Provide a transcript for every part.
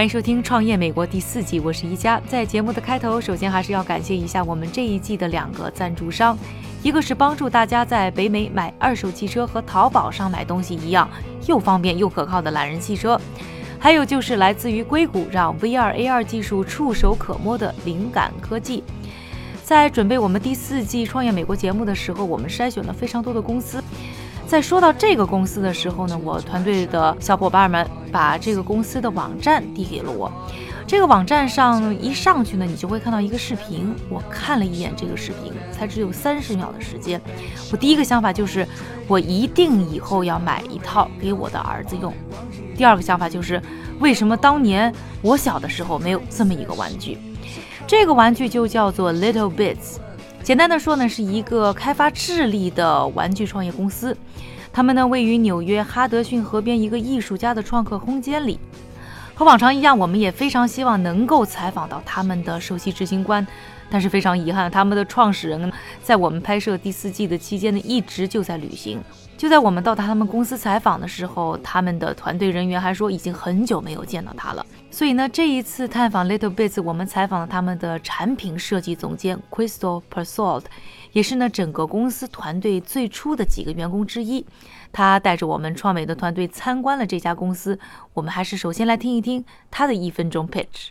欢迎收听《创业美国》第四季，我是一加。在节目的开头，首先还是要感谢一下我们这一季的两个赞助商，一个是帮助大家在北美买二手汽车和淘宝上买东西一样又方便又可靠的懒人汽车，还有就是来自于硅谷让 VR AR 技术触手可摸的灵感科技。在准备我们第四季《创业美国》节目的时候，我们筛选了非常多的公司。在说到这个公司的时候呢，我团队的小伙伴们把这个公司的网站递给了我。这个网站上一上去呢，你就会看到一个视频。我看了一眼这个视频，才只有三十秒的时间。我第一个想法就是，我一定以后要买一套给我的儿子用。第二个想法就是，为什么当年我小的时候没有这么一个玩具？这个玩具就叫做 Little Bits。简单的说呢，是一个开发智力的玩具创业公司。他们呢位于纽约哈德逊河边一个艺术家的创客空间里。和往常一样，我们也非常希望能够采访到他们的首席执行官。但是非常遗憾，他们的创始人在我们拍摄第四季的期间呢，一直就在旅行。就在我们到达他们公司采访的时候，他们的团队人员还说已经很久没有见到他了。所以呢，这一次探访 Little Bits，我们采访了他们的产品设计总监 Crystal Persaud，也是呢整个公司团队最初的几个员工之一。他带着我们创美的团队参观了这家公司。我们还是首先来听一听他的一分钟 pitch。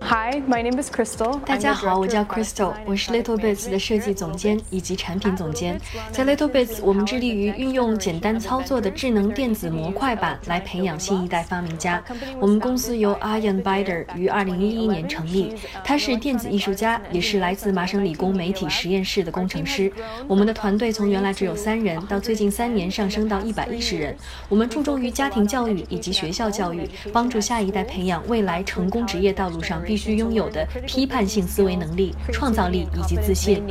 Hi, my name is Crystal. 大家好，我叫 Crystal，我是 Little Bits 的设计总监以及产品总监。在 Little Bits，我们致力于运用简单操作的智能电子模块板来培养新一代发明家。我们公司由 Ian Bider 于2011年成立，他是电子艺术家，也是来自麻省理工媒体实验室的工程师。我们的团队从原来只有三人，到最近三年上升到一百一十人。我们注重于家庭教育以及学校教育，帮助下一代培养未来成功职业道路上必。须拥有的批判性思维能力、创造力以及自信。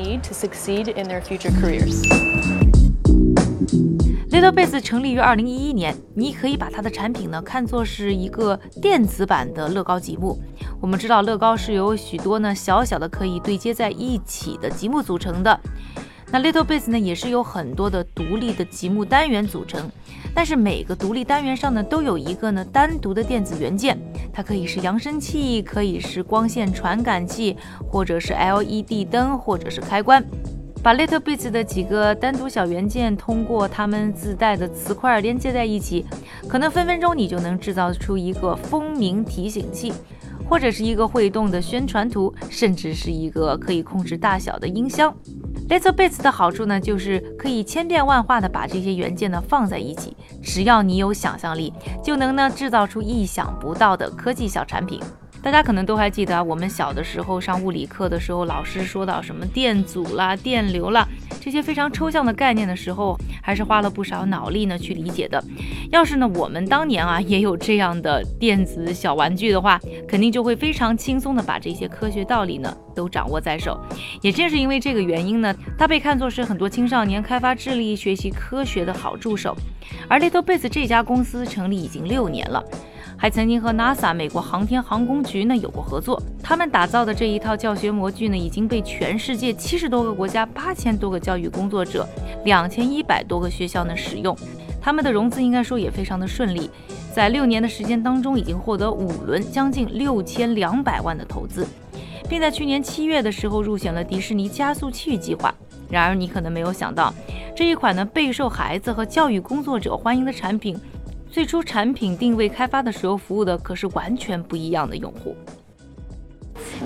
Little Bits 成立于二零一一年，你可以把它的产品呢看作是一个电子版的乐高积木。我们知道乐高是由许多呢小小的可以对接在一起的积木组成的。那 Little Bits 呢，也是由很多的独立的积木单元组成，但是每个独立单元上呢，都有一个呢单独的电子元件，它可以是扬声器，可以是光线传感器，或者是 LED 灯，或者是开关。把 Little Bits 的几个单独小元件通过它们自带的磁块连接在一起，可能分分钟你就能制造出一个蜂鸣提醒器，或者是一个会动的宣传图，甚至是一个可以控制大小的音箱。Little Bits 的好处呢，就是可以千变万化的把这些元件呢放在一起，只要你有想象力，就能呢制造出意想不到的科技小产品。大家可能都还记得，我们小的时候上物理课的时候，老师说到什么电阻啦、电流啦这些非常抽象的概念的时候，还是花了不少脑力呢去理解的。要是呢我们当年啊也有这样的电子小玩具的话，肯定就会非常轻松的把这些科学道理呢都掌握在手。也正是因为这个原因呢，它被看作是很多青少年开发智力、学习科学的好助手。而 Little Bits 这家公司成立已经六年了。还曾经和 NASA 美国航天航空局呢有过合作，他们打造的这一套教学模具呢，已经被全世界七十多个国家、八千多个教育工作者、两千一百多个学校呢使用。他们的融资应该说也非常的顺利，在六年的时间当中，已经获得五轮将近六千两百万的投资，并在去年七月的时候入选了迪士尼加速器计划。然而，你可能没有想到，这一款呢备受孩子和教育工作者欢迎的产品。最初产品定位开发的时候，服务的可是完全不一样的用户。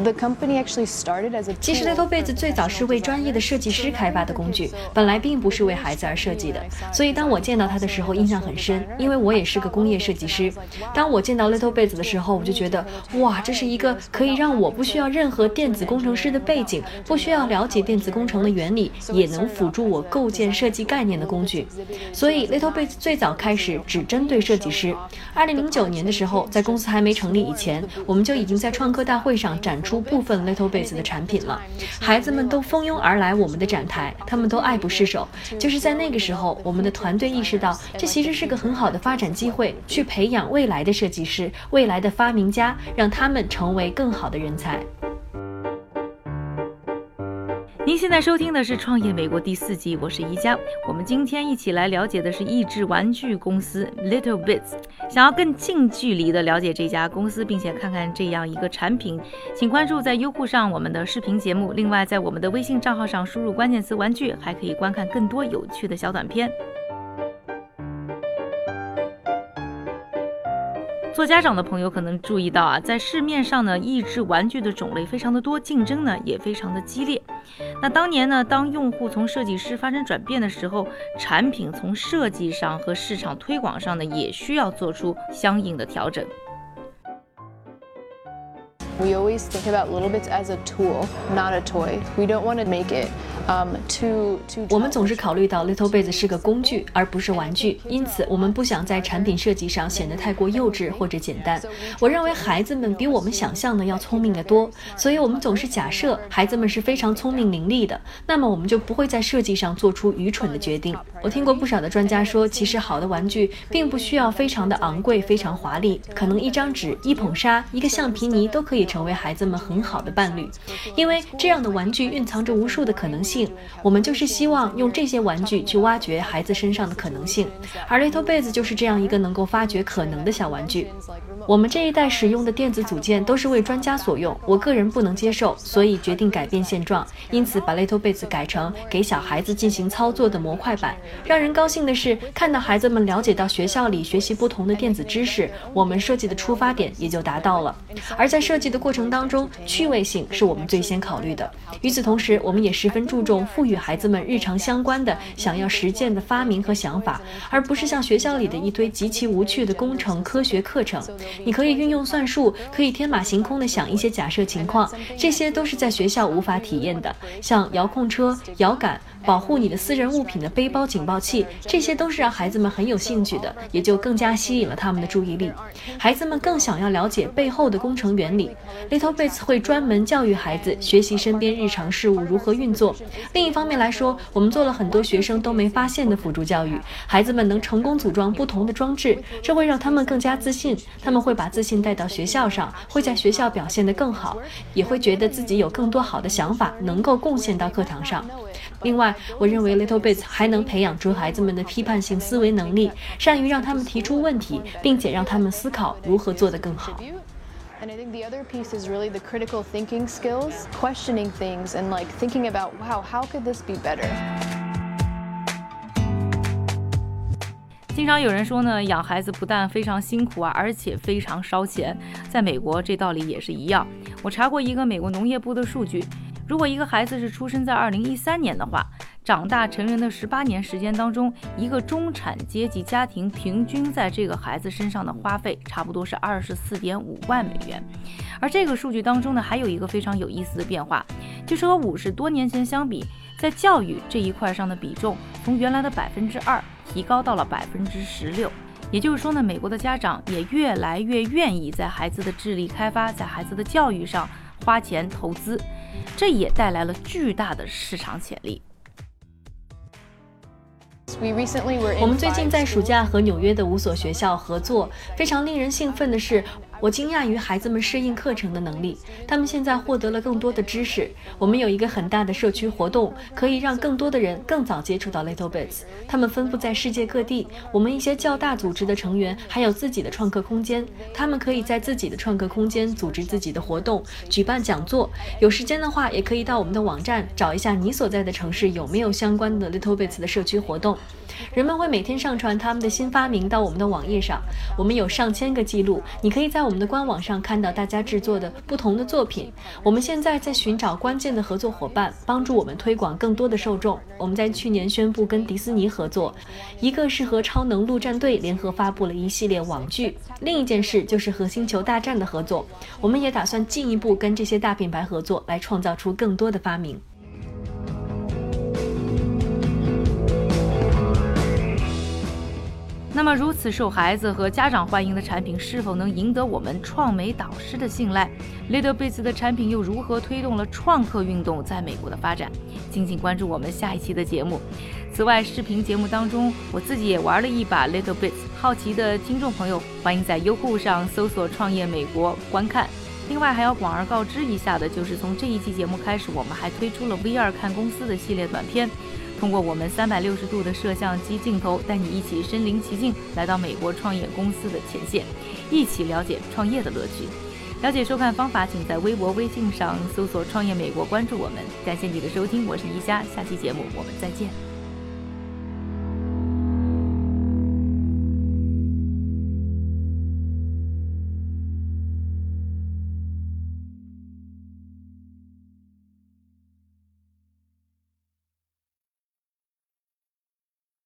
The company actually started as a 其实 LittleBits 最早是为专业的设计师开发的工具，本来并不是为孩子而设计的。所以当我见到它的时候，印象很深，因为我也是个工业设计师。当我见到 LittleBits 的时候，我就觉得，哇，这是一个可以让我不需要任何电子工程师的背景，不需要了解电子工程的原理，也能辅助我构建设计概念的工具。所以 LittleBits 最早开始只针对设计师。二零零九年的时候，在公司还没成立以前，我们就已经在创客大会上展出出部分 LittleBits 的产品了。孩子们都蜂拥而来我们的展台，他们都爱不释手。就是在那个时候，我们的团队意识到，这其实是个很好的发展机会，去培养未来的设计师、未来的发明家，让他们成为更好的人才。您现在收听的是《创业美国》第四季，我是宜家。我们今天一起来了解的是益智玩具公司 Little Bits。想要更近距离的了解这家公司，并且看看这样一个产品，请关注在优酷上我们的视频节目。另外，在我们的微信账号上输入关键词“玩具”，还可以观看更多有趣的小短片。做家长的朋友可能注意到啊，在市面上呢，益智玩具的种类非常的多，竞争呢也非常的激烈。那当年呢，当用户从设计师发生转变的时候，产品从设计上和市场推广上呢，也需要做出相应的调整。We always think about little bits as a tool, not a toy. We don't want to make it um. 我们总是考虑到 Little Bits 是个工具，而不是玩具，因此我们不想在产品设计上显得太过幼稚或者简单。我认为孩子们比我们想象的要聪明得多，所以我们总是假设孩子们是非常聪明伶俐的，那么我们就不会在设计上做出愚蠢的决定。我听过不少的专家说，其实好的玩具并不需要非常的昂贵、非常华丽，可能一张纸、一捧沙、一个橡皮泥都可以。成为孩子们很好的伴侣，因为这样的玩具蕴藏着无数的可能性。我们就是希望用这些玩具去挖掘孩子身上的可能性，而 Little Bits 就是这样一个能够发掘可能的小玩具。我们这一代使用的电子组件都是为专家所用，我个人不能接受，所以决定改变现状，因此把 Little Bits 改成给小孩子进行操作的模块版。让人高兴的是，看到孩子们了解到学校里学习不同的电子知识，我们设计的出发点也就达到了。而在设计的过程当中，趣味性是我们最先考虑的。与此同时，我们也十分注重赋予孩子们日常相关的、想要实践的发明和想法，而不是像学校里的一堆极其无趣的工程科学课程。你可以运用算术，可以天马行空地想一些假设情况，这些都是在学校无法体验的，像遥控车、遥感。保护你的私人物品的背包警报器，这些都是让孩子们很有兴趣的，也就更加吸引了他们的注意力。孩子们更想要了解背后的工程原理。Little Bits 会专门教育孩子学习身边日常事物如何运作。另一方面来说，我们做了很多学生都没发现的辅助教育，孩子们能成功组装不同的装置，这会让他们更加自信。他们会把自信带到学校上，会在学校表现得更好，也会觉得自己有更多好的想法能够贡献到课堂上。另外，我认为 Little Bits 还能培养出孩子们的批判性思维能力，善于让他们提出问题，并且让他们思考如何做得更好。And I think the other piece is really the critical thinking skills, questioning things and like thinking about, wow, how could this be better? 经常有人说呢，养孩子不但非常辛苦啊，而且非常烧钱。在美国，这道理也是一样。我查过一个美国农业部的数据。如果一个孩子是出生在二零一三年的话，长大成人的十八年时间当中，一个中产阶级家庭平均在这个孩子身上的花费差不多是二十四点五万美元。而这个数据当中呢，还有一个非常有意思的变化，就是和五十多年前相比，在教育这一块上的比重从原来的百分之二提高到了百分之十六。也就是说呢，美国的家长也越来越愿意在孩子的智力开发、在孩子的教育上花钱投资。这也带来了巨大的市场潜力。我们最近在暑假和纽约的五所学校合作，非常令人兴奋的是。我惊讶于孩子们适应课程的能力，他们现在获得了更多的知识。我们有一个很大的社区活动，可以让更多的人更早接触到 Little Bits。他们分布在世界各地。我们一些较大组织的成员还有自己的创客空间，他们可以在自己的创客空间组织自己的活动，举办讲座。有时间的话，也可以到我们的网站找一下你所在的城市有没有相关的 Little Bits 的社区活动。人们会每天上传他们的新发明到我们的网页上，我们有上千个记录，你可以在。我们的官网上看到大家制作的不同的作品。我们现在在寻找关键的合作伙伴，帮助我们推广更多的受众。我们在去年宣布跟迪士尼合作，一个是和超能陆战队联合发布了一系列网剧，另一件事就是和星球大战的合作。我们也打算进一步跟这些大品牌合作，来创造出更多的发明。那么，如此受孩子和家长欢迎的产品，是否能赢得我们创美导师的信赖？Little Bits 的产品又如何推动了创客运动在美国的发展？敬请关注我们下一期的节目。此外，视频节目当中，我自己也玩了一把 Little Bits，好奇的听众朋友，欢迎在优酷上搜索“创业美国”观看。另外，还要广而告之一下的，就是从这一期节目开始，我们还推出了 VR 看公司的系列短片。通过我们三百六十度的摄像机镜头，带你一起身临其境，来到美国创业公司的前线，一起了解创业的乐趣。了解收看方法，请在微博、微信上搜索“创业美国”，关注我们。感谢你的收听，我是宜佳，下期节目我们再见。